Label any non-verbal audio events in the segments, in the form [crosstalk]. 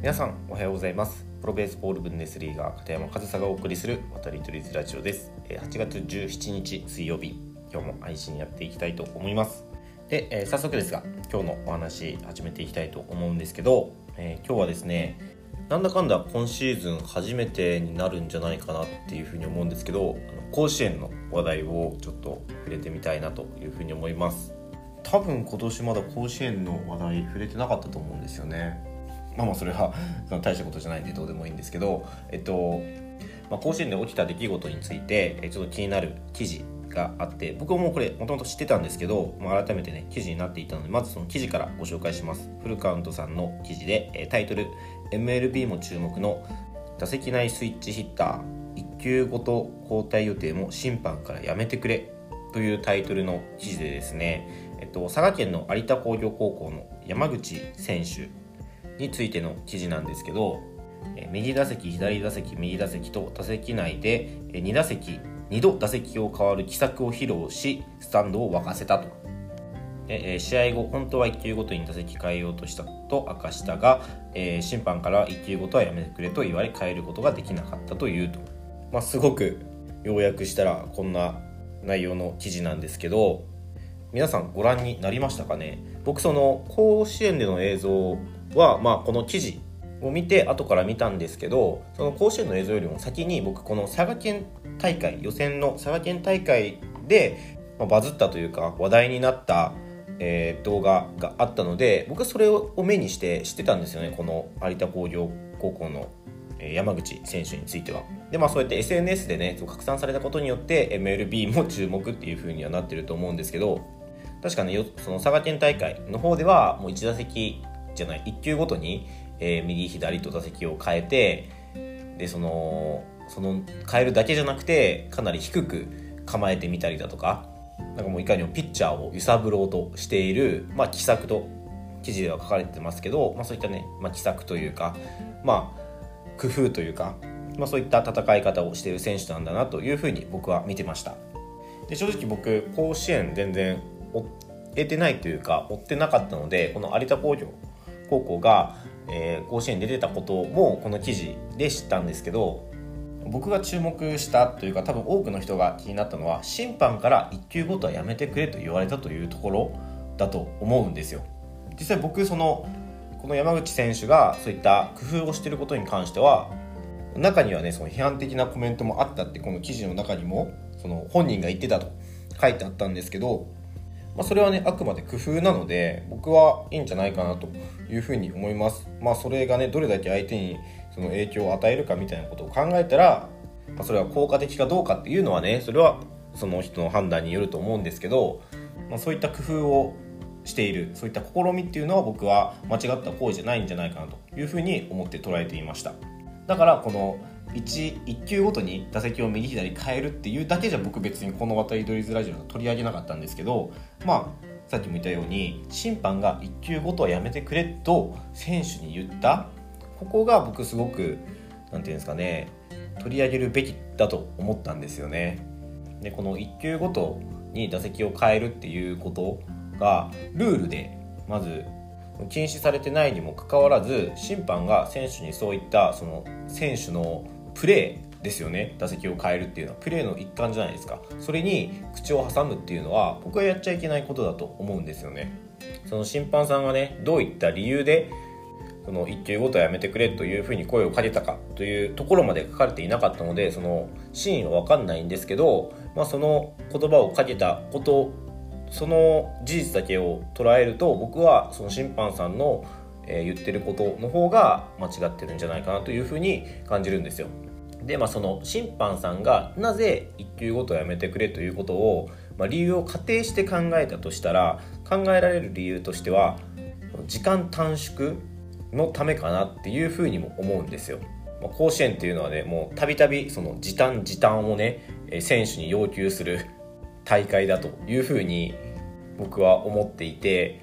皆さんおはようございます。プロベースボールブンデスリーガー片山和沙がお送りする渡り鳥ズラジオです。8月17日水曜日今日も配信やっていきたいと思います。で、えー、早速ですが今日のお話始めていきたいと思うんですけど、えー、今日はですねなんだかんだ今シーズン初めてになるんじゃないかなっていうふうに思うんですけど甲子園の話題をちょっと触れてみたいなというふうに思います。多分今年まだ甲子園の話題触れてなかったと思うんですよね。まあまあそれは大したことじゃないんでどうでもいいんですけど、えっとまあ、甲子園で起きた出来事についてちょっと気になる記事があって僕もこれもともと知ってたんですけど、まあ、改めてね記事になっていたのでまずその記事からご紹介します。フルカウントさんの記事でタイトル MLB も注目の打席内スイッチヒッター1球ごと交代予定も審判からやめてくれというタイトルの記事でですね、えっと、佐賀県の有田工業高校の山口選手についての記事なんですけど右打席左打席右打席と打席内で2打席2度打席を変わる奇策を披露しスタンドを沸かせたと。試合後本当は1球ごとに打席変えようとしたと明かしたが、え、審判から1球ごとはやめてくれと言われ変えることができなかったというと、まあ、すごく要約したらこんな内容の記事なんですけど皆さんご覧になりましたかね？僕その甲子園での映像は、まあ、この記事を見て後から見たんですけどその甲子園の映像よりも先に僕この佐賀県大会予選の佐賀県大会で、まあ、バズったというか話題になった、えー、動画があったので僕はそれを目にして知ってたんですよねこの有田工業高校の山口選手については。でまあそうやって SNS でね拡散されたことによって MLB も注目っていう風にはなってると思うんですけど確かねその佐賀県大会の方ではもう1打席じゃない1球ごとに、えー、右左と打席を変えてでそのその変えるだけじゃなくてかなり低く構えてみたりだとかなんかもういかにもピッチャーを揺さぶろうとしている、まあ、奇策と記事では書かれてますけど、まあ、そういったね、まあ、奇策というか、まあ、工夫というか、まあ、そういった戦い方をしている選手なんだなというふうに僕は見てました。で正直僕甲子園全然追えてないというか追ってなかったのでこの有田工業高校が、えー、甲子園に出てたこともこの記事で知ったんですけど僕が注目したというか多分多くの人が気になったのは審判から1球ごとはやめてくれと言われたというところだと思うんですよ。実際僕そのこの山口選手がそういった工夫をしていることに関しては中にはねその批判的なコメントもあったってこの記事の中にもその本人が言ってたと書いてあったんですけどまあ、それはねあくまで工夫なので僕はいいんじゃないかなというふうに思います。まあそれがねどれだけ相手にその影響を与えるかみたいなことを考えたら、まあ、それは効果的かどうかっていうのはねそれはその人の判断によると思うんですけど、まあ、そういった工夫をしているそういった試みっていうのは僕は間違った行為じゃないんじゃないかなというふうに思って捉えていました。だからこの 1, 1球ごとに打席を右左変えるっていうだけじゃ僕別にこの「渡り鳥ズラジオ」は取り上げなかったんですけどまあさっきも言ったように審判が1球ごとはやめてくれと選手に言ったここが僕すごく何て言うんですかね取り上げるべきだと思ったんですよね。でこの1球ごとに打席を変えるっていうことがルールでまず禁止されてないにもかかわらず審判が選手にそういったその選手のプレーですよね。打席を変えるっていうのは。プレーの一環じゃないですか。それに口を挟むっていうのは僕はやっちゃいけないことだと思うんですよね。その審判さんがねどういった理由でその1球ごとやめてくれというふうに声をかけたかというところまで書かれていなかったのでそのシーンは分かんないんですけど、まあ、その言葉をかけたことその事実だけを捉えると僕はその審判さんの言ってることの方が間違ってるんじゃないかなというふうに感じるんですよ。で、まあ、その審判さんがなぜ1球ごとやめてくれということを、まあ、理由を仮定して考えたとしたら考えられる理由としては時間短縮のためかなっていうふうにも思うんですよ。まあ、甲子園っていうのはねもうたびたびその時短時短をね選手に要求する [laughs] 大会だというふうに僕は思っていて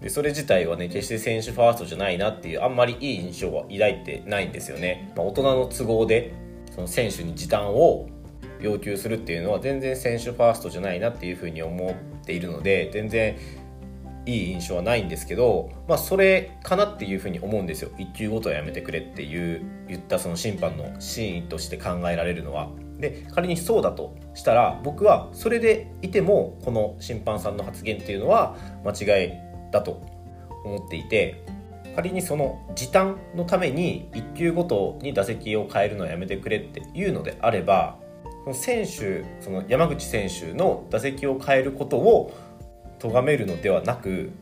でそれ自体はね決して選手ファーストじゃないなっていうあんまりいい印象は抱いてないんですよね、まあ、大人の都合でその選手に時短を要求するっていうのは全然選手ファーストじゃないなっていうふうに思っているので全然いい印象はないんですけど、まあ、それかなっていうふうに思うんですよ1球ごとはやめてくれっていう言ったその審判の真意として考えられるのは。で仮にそうだとしたら僕はそれでいてもこの審判さんの発言っていうのは間違いだと思っていて仮にその時短のために1球ごとに打席を変えるのをやめてくれっていうのであればその選手その山口選手の打席を変えることを咎めるのではなく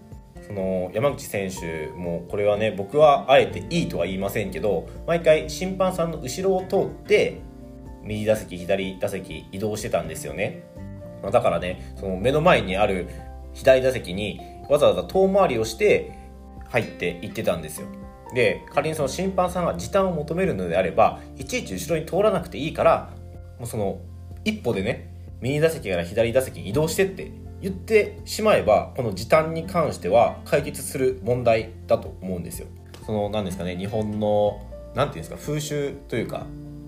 その山口選手もこれはね僕はあえていいとは言いませんけど毎回審判さんの後ろを通って右打席左打席移動してたんですよね。だからねその目の前にある左打席にわざわざ遠回りをして入っていってたんですよ。で仮にその審判さんが時短を求めるのであればいちいち後ろに通らなくていいからもうその一歩でね右打席から左打席に移動してって言ってしまえばこの時短に関しては解決する問題だと思うんですよ。その何ですかね日本の何て言うんですか風習というか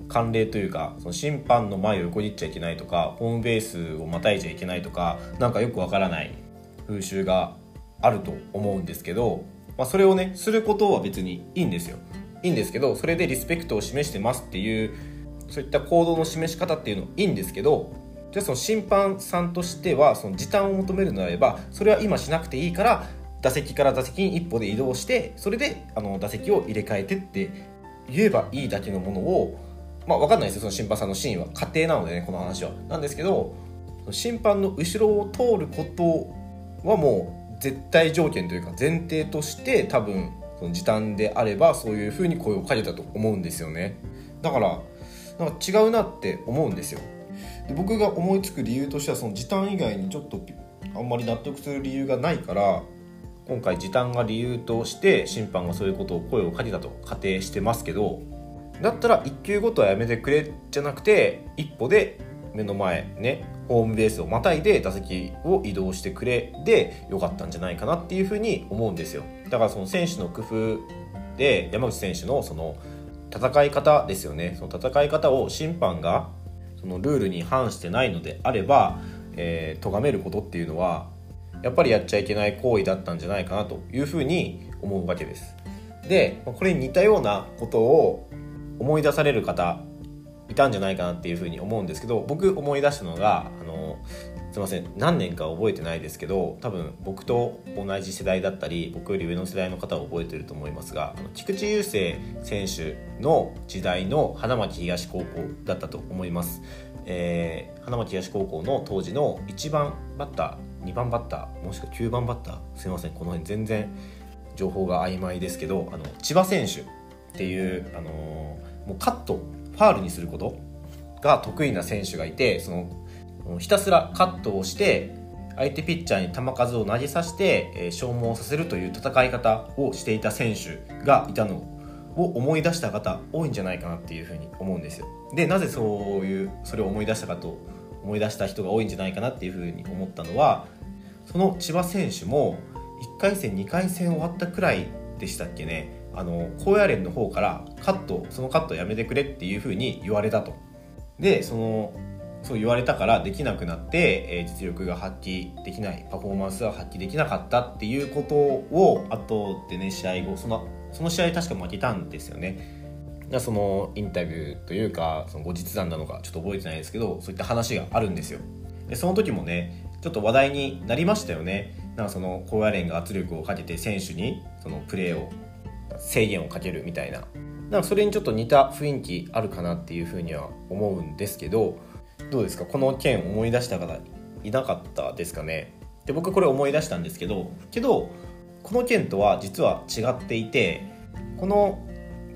慣例というかその審判の前を横切っちゃいけないとかホームベースをまたいじゃいけないとか何かよくわからない風習があると思うんですけどまあ、それをねすることは別にいいんですよ。いいんですけどそれでリスペクトを示してますっていうそういった行動の示し方っていうのいいんですけどじゃあその審判さんとしてはその時短を求めるのであればそれは今しなくていいから打席から打席に一歩で移動してそれであの打席を入れ替えてって言えばいいだけのものをまあ分かんないですよその審判さんのシーンは。家庭なのでねこの話は。なんですけど審判の後ろを通ることはもう絶対条件というか前提として多分その時短であればそういうふうに声をかけたと思うんですよね。だからなんか違うなって思うんですよ。で僕が思いつく理由としてはその時短以外にちょっとあんまり納得する理由がないから今回時短が理由として審判がそういうことを声をかけたと仮定してますけどだったら1球ごとはやめてくれじゃなくて一歩で目の前ねホームベースをまたいで打席を移動してくれでよかったんじゃないかなっていうふうに思うんですよ。だからその選手の工夫で山口選手のその戦い方ですよね。その戦い方を審判がそのルールに反してないのであればえー、咎めることっていうのはやっぱりやっちゃいけない行為だったんじゃないかなというふうに思うわけです。でこれに似たようなことを思い出される方いたんじゃないかなっていうふうに思うんですけど僕思い出したのがすいません。何年か覚えてないですけど多分僕と同じ世代だったり僕より上の世代の方は覚えてると思いますがあの菊池雄星選手の時代の花巻東高校だったと思います、えー、花巻東高校の当時の1番バッター2番バッターもしくは9番バッターすいません。この辺全然情報が曖昧ですけどあの千葉選手っていうあのもうカットファールにすることが得意な選手がいてそのひたすらカットをして相手ピッチャーに球数を投げさせて、消耗させるという戦い方をしていた選手がいたのを思い出した方多いんじゃないかなっていうふうに思うんですよ。でなぜそういうそれを思い出したかと思い出した人が多いんじゃないかなっていうふうに思ったのはその千葉選手も1回戦2回戦終わったくらいでしたっけねあの高野連の方からカットそのカットやめてくれっていうふうに言われたとでそのそう言われたからできなくなって、え、実力が発揮できないパフォーマンスが発揮できなかったっていうことを後でね試合後そのその試合確か負けたんですよね。そのインタビューというかその後日談なのかちょっと覚えてないですけどそういった話があるんですよ。でその時もねちょっと話題になりましたよね。なんかその高野連が圧力をかけて選手にそのプレーを制限をかけるみたいな。なんかそれにちょっと似た雰囲気あるかなっていうふうには思うんですけどどうですか？この件思い出した方いなかったですかね？で僕はこれ思い出したんですけどけどこの件とは実は違っていてこの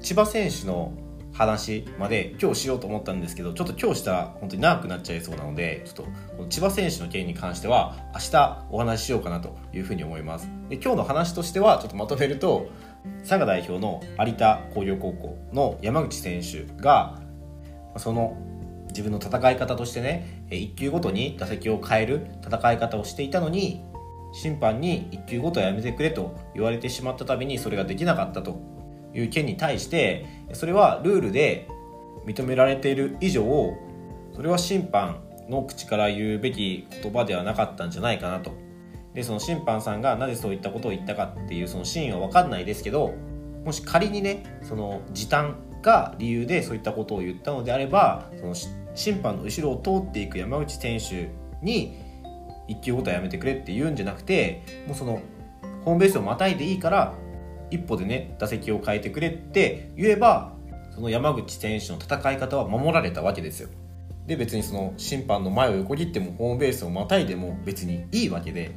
千葉選手の話まで今日しようと思ったんですけどちょっと今日したら本当に長くなっちゃいそうなのでちょっと千葉選手の件に関しては明日お話ししようかなというふうに思います。で今日の話としてはちょっとまとめると佐賀代表の有田工業高校の山口選手がその自分の戦い方としてね1球ごとに打席を変える戦い方をしていたのに審判に1球ごとやめてくれと言われてしまったためにそれができなかったという件に対してそれはルールで認められている以上それは審判の口から言うべき言葉ではなかったんじゃないかなと。でその審判さんがなぜそういったことを言ったかっていうその真意は分かんないですけどもし仮にねその時短が理由でそういったことを言ったのであればその審判の後ろを通っていく山口選手に1球ごとはやめてくれって言うんじゃなくてもうそのホームベースをまたいでいいから一歩でね打席を変えてくれって言えばその山口選手の戦い方は守られたわけですよ。で別にその審判の前を横切ってもホームベースをまたいでも別にいいわけで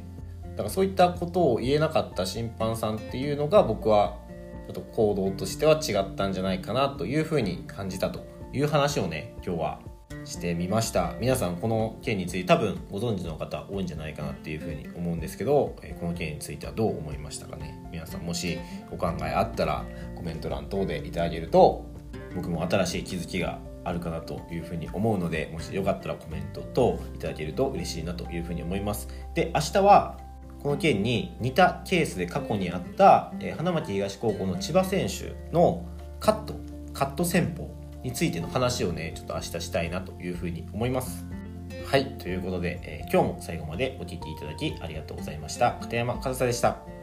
だからそういったことを言えなかった審判さんっていうのが僕はちょっと行動としては違ったんじゃないかなというふうに感じたという話をね今日はしてみました。皆さんこの件について多分ご存知の方多いんじゃないかなっていうふうに思うんですけどこの件についてはどう思いましたかね？皆さんもしお考えあったらコメント欄等でいただけると僕も新しい気づきがあるかなというふうに思うのでもしよかったらコメントといただけると嬉しいなというふうに思います。で明日はこの件に似たケースで過去にあった、花巻東高校の千葉選手のカットカット戦法についての話をねちょっと明日したいなというふうに思います。はいということで、えー、今日も最後までお聴きいただきありがとうございました。片山和沙でした。